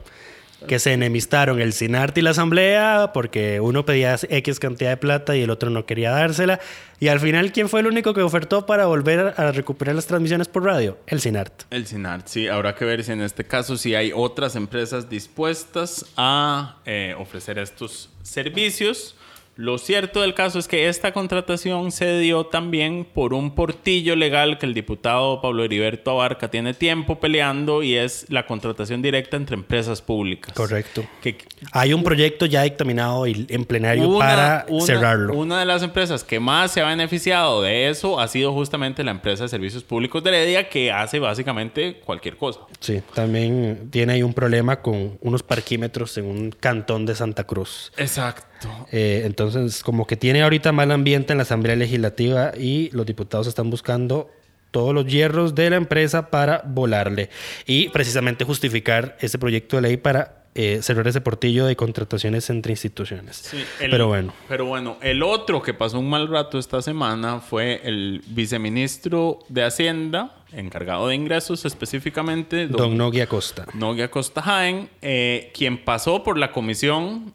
Que se enemistaron el SINART y la Asamblea porque uno pedía X cantidad de plata y el otro no quería dársela. Y al final, ¿quién fue el único que ofertó para volver a recuperar las transmisiones por radio? El SINART. El SINART, sí. Habrá que ver si en este caso si hay otras empresas dispuestas a eh, ofrecer estos servicios. Lo cierto del caso es que esta contratación se dio también por un portillo legal que el diputado Pablo Heriberto Abarca tiene tiempo peleando y es la contratación directa entre empresas públicas. Correcto. Que Hay un proyecto ya dictaminado en plenario una- para una- cerrarlo. Una de las empresas que más se ha beneficiado de eso ha sido justamente la empresa de servicios públicos de Heredia que hace básicamente cualquier cosa. Sí, también tiene ahí un problema con unos parquímetros en un cantón de Santa Cruz. Exacto. Eh, entonces, como que tiene ahorita mal ambiente en la Asamblea Legislativa y los diputados están buscando todos los hierros de la empresa para volarle y precisamente justificar ese proyecto de ley para eh, cerrar ese portillo de contrataciones entre instituciones. Sí, el- Pero bueno, Pero bueno, el otro que pasó un mal rato esta semana fue el viceministro de Hacienda, encargado de ingresos específicamente, don Nogui Acosta. Noguia Costa Jaén, eh, quien pasó por la Comisión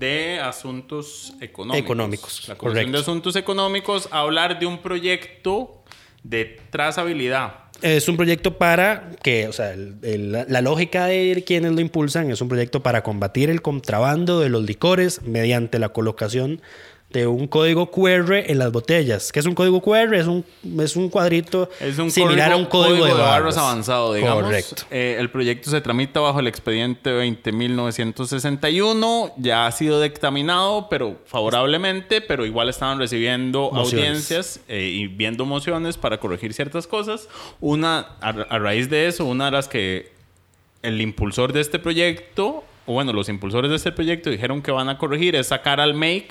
de Asuntos Económicos. Económicos, La Comisión correcto. de Asuntos Económicos a hablar de un proyecto de trazabilidad. Es un proyecto para que, o sea, el- el- la, la lógica de quienes lo impulsan es un proyecto para combatir el contrabando de los licores mediante la colocación de un código QR en las botellas. ¿Qué es un código QR? Es un, es un cuadrito Es un similar a un código, de, barras avanzado, digamos. Correcto. Eh, el proyecto se tramita bajo el expediente 20.961. Ya ha sido dictaminado, pero favorablemente, pero igual estaban recibiendo Mociones. audiencias eh, y viendo mociones para corregir ciertas cosas. Una, a, a raíz de eso, una de las que el impulsor de este proyecto, o bueno, los impulsores de este proyecto dijeron que van a corregir es sacar al MAKE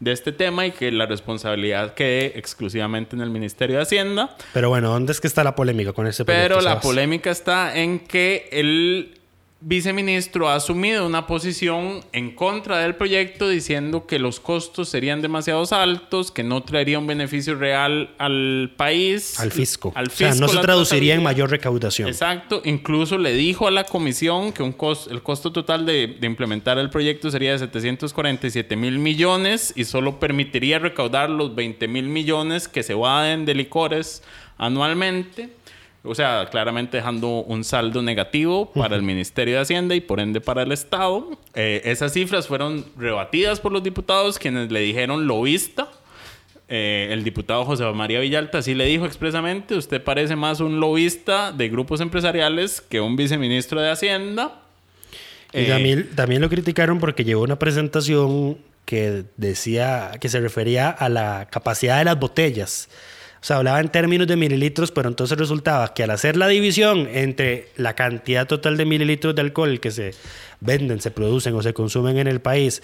de este tema y que la responsabilidad quede exclusivamente en el Ministerio de Hacienda. Pero bueno, ¿dónde es que está la polémica con ese proyecto? Pero la Sebas? polémica está en que el viceministro ha asumido una posición en contra del proyecto diciendo que los costos serían demasiado altos, que no traería un beneficio real al país. Al fisco. Al o sea, fisco no se traduciría en mayor recaudación. Exacto. Incluso le dijo a la comisión que un cos- el costo total de, de implementar el proyecto sería de 747 mil millones y solo permitiría recaudar los 20 mil millones que se vaden de licores anualmente. O sea, claramente dejando un saldo negativo para el Ministerio de Hacienda y por ende para el Estado. Eh, esas cifras fueron rebatidas por los diputados quienes le dijeron lobista. Eh, el diputado José María Villalta sí le dijo expresamente, usted parece más un lobista de grupos empresariales que un viceministro de Hacienda. Y Eh, también, también lo criticaron porque llevó una presentación que decía que se refería a la capacidad de las botellas. O sea, hablaba en términos de mililitros, pero entonces resultaba que al hacer la división entre la cantidad total de mililitros de alcohol que se venden, se producen o se consumen en el país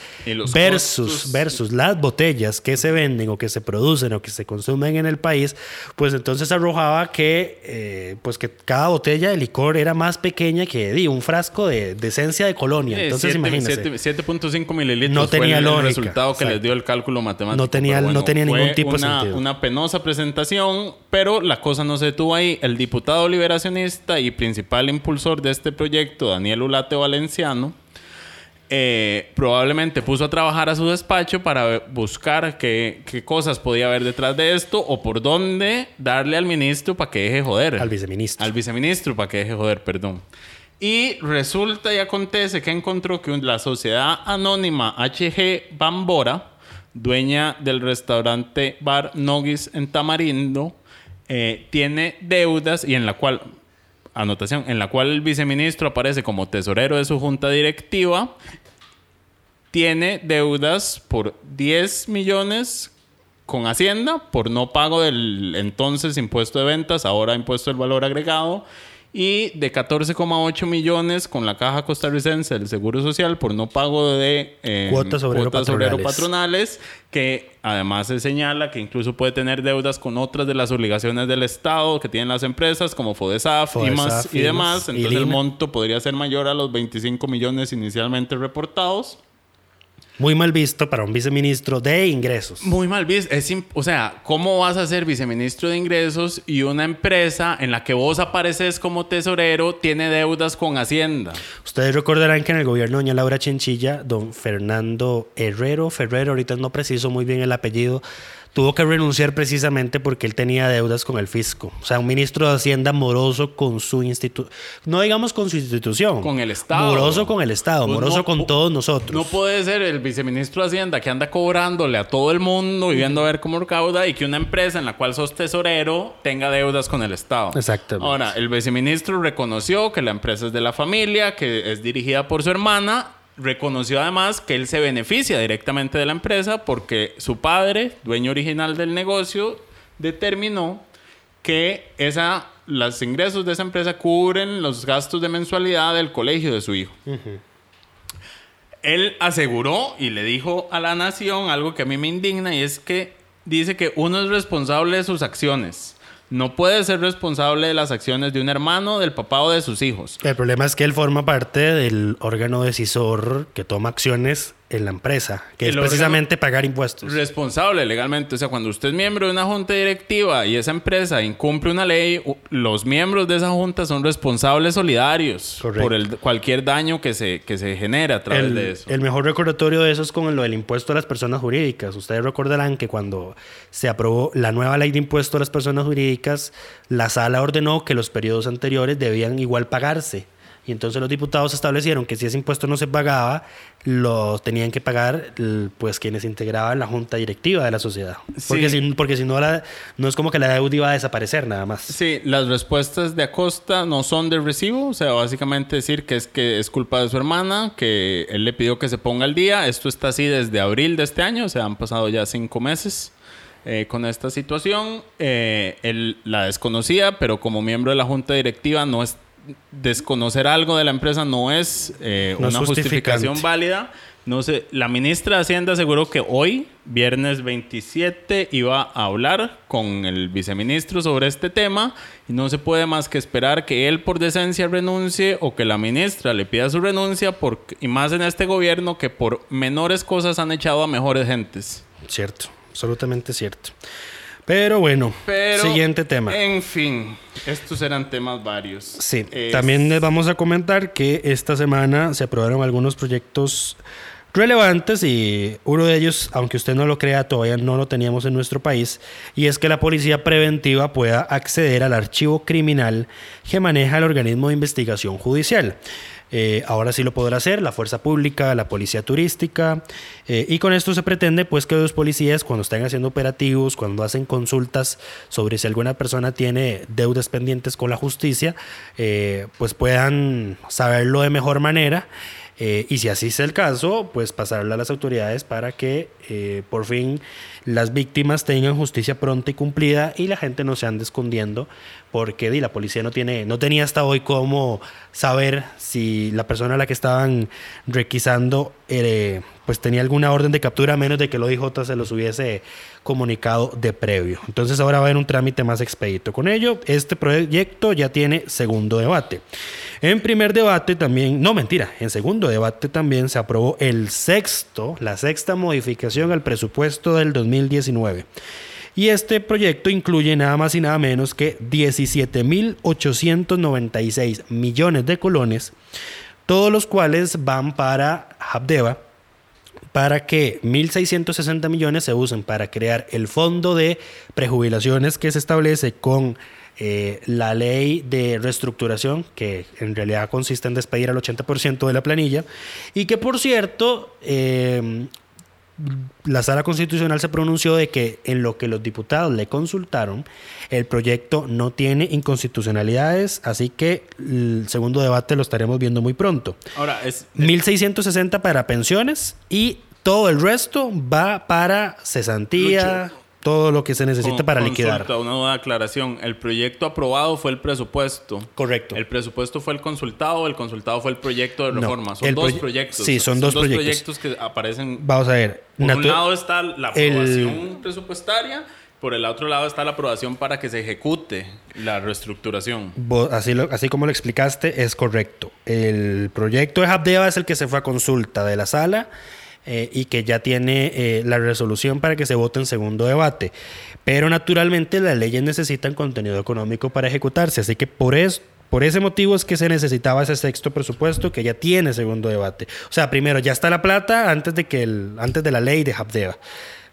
versus, costos. versus las botellas que se venden o que se producen o que se consumen en el país, pues entonces arrojaba que, eh, pues que cada botella de licor era más pequeña que di, un frasco de, de esencia de colonia. eh, Entonces siete- 7.5 mililitros No fue tenía el, el lógica, resultado que les dio el cálculo matemático. No tenía- no tenía ningún fue tipo de sentido. Una penosa presentación, pero la cosa no se detuvo ahí. El diputado liberacionista y principal impulsor de este proyecto, Daniel Ulate Valenciano, eh, probablemente puso a trabajar a su despacho para buscar qué, qué cosas podía haber detrás de esto o por dónde darle al ministro para que deje joder. Al viceministro. Al viceministro para que deje joder, perdón. Y resulta y acontece que encontró que la sociedad anónima HG Bambora, dueña del restaurante Bar Nogis en Tamarindo, eh, tiene deudas y en la cual anotación en la cual el viceministro aparece como tesorero de su junta directiva, tiene deudas por 10 millones con Hacienda por no pago del entonces impuesto de ventas, ahora impuesto del valor agregado, y de 14,8 millones con la Caja Costarricense del Seguro Social por no pago de eh, Cuotas obrero patronales. patronales, que además se señala que incluso puede tener deudas con otras de las obligaciones del Estado que tienen las empresas, como FODESAF, FODESAF, IMAS y demás. y Entonces el LINA. monto podría ser mayor a los 25 millones inicialmente reportados. Muy mal visto para un viceministro de ingresos. Muy mal visto. Es o sea, ¿cómo vas a ser viceministro de ingresos y una empresa en la que vos apareces como tesorero tiene deudas con Hacienda? Ustedes recordarán que en el gobierno de doña Laura Chinchilla, don Fernando Herrero, Ferrero, ahorita no preciso muy bien el apellido, tuvo que renunciar precisamente porque él tenía deudas con el fisco. O sea, un ministro de Hacienda moroso con su institución, no digamos con su institución. Con el Estado. Moroso con el Estado, Pues moroso no- con todos nosotros. No puede ser el viceministro de Hacienda que anda cobrándole a todo el mundo y viendo a ver cómo recauda y que una empresa en la cual sos tesorero tenga deudas con el Estado. Exactamente. Ahora, el viceministro reconoció que la empresa es de la familia, que es dirigida por su hermana. Reconoció además que él se beneficia directamente de la empresa porque su padre, dueño original del negocio, determinó que esa, los ingresos de esa empresa cubren los gastos de mensualidad del colegio de su hijo. Él aseguró y le dijo a la nación algo que a mí me indigna y es que dice que uno es responsable de sus acciones. No puede ser responsable de las acciones de un hermano, del papá o de sus hijos. El problema es que él forma parte del órgano decisor que toma acciones en la empresa, que El es precisamente pagar impuestos. Responsable legalmente. O sea, cuando usted es miembro de una junta directiva y esa empresa incumple una ley, los miembros de esa junta son responsables solidarios Correcto. por el, cualquier daño que se, que se genere a través el, de eso. el mejor recordatorio de eso es con lo del impuesto a las personas jurídicas. Ustedes recordarán que cuando se aprobó la nueva ley de impuesto a las personas jurídicas, la sala ordenó que los periodos anteriores debían igual pagarse. Y entonces los diputados establecieron que si ese impuesto no se pagaba, lo tenían que pagar pues quienes integraban la junta directiva de la sociedad. Porque, Sí. si, porque si no, la, no es como que la deuda iba a desaparecer nada más. Sí, las respuestas de Acosta no son de recibo, o sea, básicamente decir que es que es culpa de su hermana, que él le pidió que se ponga al día. Esto está así desde abril de este año, o sea, han pasado ya cinco meses eh, con esta situación. Eh, él la desconocía, pero como miembro de la junta directiva no es desconocer algo de la empresa no es eh, No es una justificación válida. No sé, la ministra de Hacienda aseguró que hoy, viernes 27, iba a hablar con el viceministro sobre este tema y no se puede más que esperar que él por decencia renuncie o que la ministra le pida su renuncia por, y más en este gobierno que por menores cosas han echado a mejores gentes. Cierto, absolutamente cierto. Pero bueno, Pero, siguiente tema. En fin, estos eran temas varios. Sí, Es- también les vamos a comentar que esta semana se aprobaron algunos proyectos relevantes y uno de ellos, aunque usted no lo crea, todavía no lo teníamos en nuestro país, y es que la policía preventiva pueda acceder al archivo criminal que maneja el organismo de investigación judicial. Eh, ahora sí lo podrá hacer la fuerza pública, la policía turística, eh, y con esto se pretende pues que los policías cuando están haciendo operativos, cuando hacen consultas sobre si alguna persona tiene deudas pendientes con la justicia, eh, pues puedan saberlo de mejor manera. y si así es el caso, pues pasarle a las autoridades para que por fin las víctimas tengan justicia pronta y cumplida y la gente no se ande escondiendo porque di, la policía no tiene no tenía hasta hoy cómo saber si la persona a la que estaban requisando eh, pues tenía alguna orden de captura a menos de que el OIJ se los hubiese comunicado de previo. Entonces ahora va a haber un trámite más expedito. Con ello, este proyecto ya tiene segundo debate. En primer debate también, no mentira, en segundo debate también se aprobó el sexto, la sexta modificación al presupuesto del 2019. Y este proyecto incluye nada más y nada menos que 17.896 millones de colones, todos los cuales van para Habdeba, para que 1.660 millones se usen para crear el fondo de prejubilaciones que se establece con eh, la ley de reestructuración, que en realidad consiste en despedir al 80% de la planilla, y que por cierto, eh, la sala constitucional se pronunció de que en lo que los diputados le consultaron, el proyecto no tiene inconstitucionalidades, así que el segundo debate lo estaremos viendo muy pronto. Ahora, es, 1.660 para pensiones y todo el resto va para cesantía, todo lo que se necesita Con- para consulta, liquidar. Una nueva aclaración. El proyecto aprobado fue el presupuesto. Correcto. El presupuesto fue el consultado, el consultado fue el proyecto de No, reforma. Son el dos proye- proyectos. sí, son dos proyectos. que aparecen. Vamos a ver. Por un lado está la el- aprobación presupuestaria, por el otro lado está la aprobación para que se ejecute la reestructuración. Vos- así, lo- así como lo explicaste, es correcto. El proyecto de Habdeba es el que se fue a consulta de la sala eh, y que ya tiene eh, la resolución para que se vote en segundo debate. Pero naturalmente las leyes necesitan contenido económico para ejecutarse, así que por eso... Por ese motivo es que se necesitaba ese sexto presupuesto que ya tiene segundo debate. O sea, primero ya está la plata antes de que el, antes de la ley de Habdeba.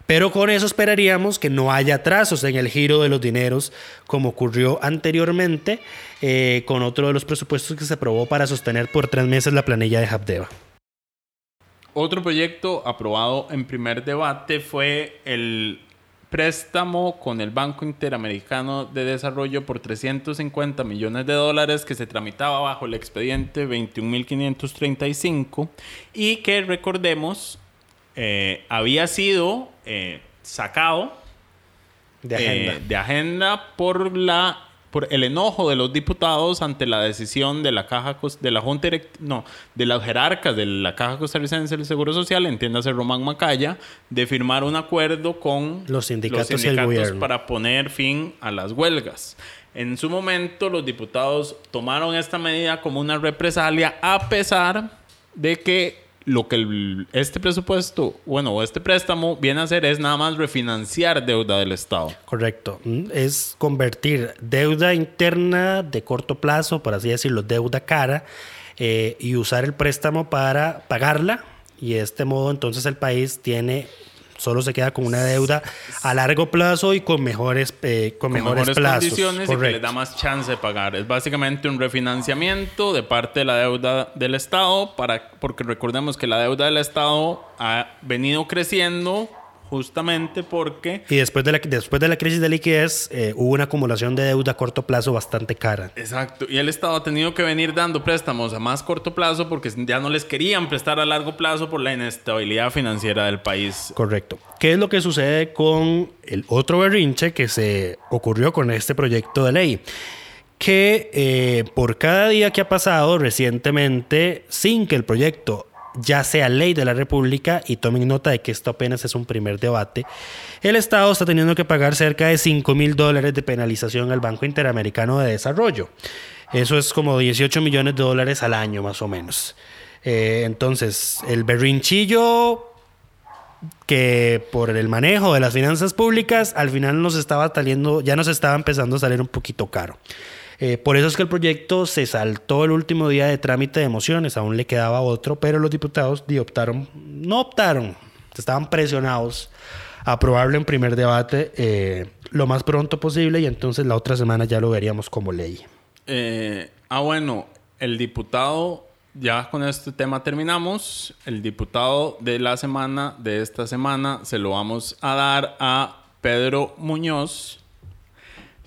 Pero con eso esperaríamos que no haya atrasos en el giro de los dineros, como ocurrió anteriormente eh, con otro de los presupuestos que se aprobó para sostener por tres meses la planilla de Habdeba. Otro proyecto aprobado en primer debate fue el préstamo con el Banco Interamericano de Desarrollo por 350 millones de dólares que se tramitaba bajo el expediente 21.535 y que recordemos eh, había sido eh, sacado De eh, de agenda por la por el enojo de los diputados ante la decisión de la caja de la junta direct- no de las jerarcas de la caja costarricense del seguro social entiéndase Román Macaya de firmar un acuerdo con Los sindicatos gobierno. para poner fin a las huelgas en su momento los diputados tomaron esta medida como una represalia a pesar de que lo que el- este presupuesto, bueno, o este préstamo viene a hacer es nada más refinanciar deuda del Estado. Correcto. Mm, Es convertir deuda interna de corto plazo, por así decirlo, deuda cara, eh, y usar el préstamo para pagarla. Y de este modo, entonces el país tiene solo se queda con una deuda a largo plazo y con mejores, eh, con Con mejores, mejores plazos. condiciones y que les da más chance de pagar. Es básicamente un refinanciamiento de parte de la deuda del Estado, para, porque recordemos que la deuda del Estado ha venido creciendo justamente porque Y después de la, después de la crisis de liquidez, eh, hubo una acumulación de deuda a corto plazo bastante cara. Exacto. Y el Estado ha tenido que venir dando préstamos a más corto plazo porque ya no les querían prestar a largo plazo por la inestabilidad financiera del país. Correcto. ¿Qué es lo que sucede con el otro berrinche que se ocurrió con este proyecto de ley? Que eh, por cada día que ha pasado recientemente, sin que el proyecto ya sea ley de la República, y tomen nota de que esto apenas es un primer debate, el Estado está teniendo que pagar cerca de 5 mil dólares de penalización al Banco Interamericano de Desarrollo. Eso es como 18 millones de dólares al año, más o menos. Eh, entonces, el berrinchillo que por el manejo de las finanzas públicas al final nos estaba saliendo, ya nos estaba empezando a salir un poquito caro. Eh, por eso es que el proyecto se saltó el último día de trámite de mociones, aún le quedaba otro, pero los diputados di, optaron, no optaron, estaban presionados a aprobarlo en primer debate eh, lo más pronto posible y entonces la otra semana ya lo veríamos como ley. Eh, ah, bueno, el diputado, ya con este tema terminamos. El diputado de la semana, de esta semana, se lo vamos a dar a Pedro Muñoz,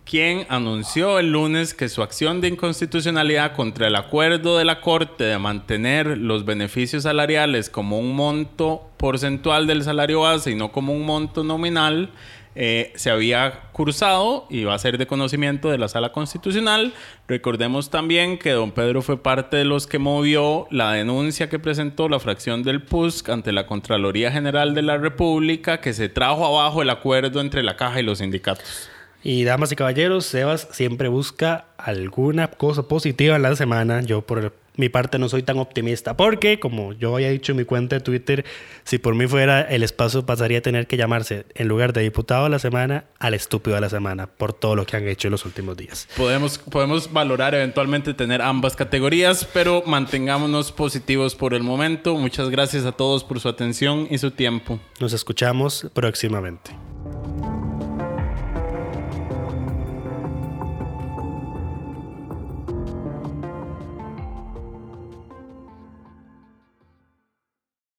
quien anunció el lunes que su acción de inconstitucionalidad contra el acuerdo de la Corte de mantener los beneficios salariales como un monto porcentual del salario base y no como un monto nominal, eh, se había cursado y va a ser de conocimiento de la Sala Constitucional. Recordemos también que don Pedro fue parte de los que movió la denuncia que presentó la fracción del PUSC ante la Contraloría General de la República, que se trajo abajo el acuerdo entre la caja y los sindicatos. Y damas y caballeros, Sebas siempre busca alguna cosa positiva en la semana. Yo por mi parte no soy tan optimista porque, como yo había dicho en mi cuenta de Twitter, si por mí fuera, el espacio pasaría a tener que llamarse, en lugar de diputado de la semana, al estúpido de la semana, por todo lo que han hecho en los últimos días. Podemos, podemos valorar eventualmente tener ambas categorías, pero mantengámonos positivos por el momento. Muchas gracias a todos por su atención y su tiempo. Nos escuchamos próximamente.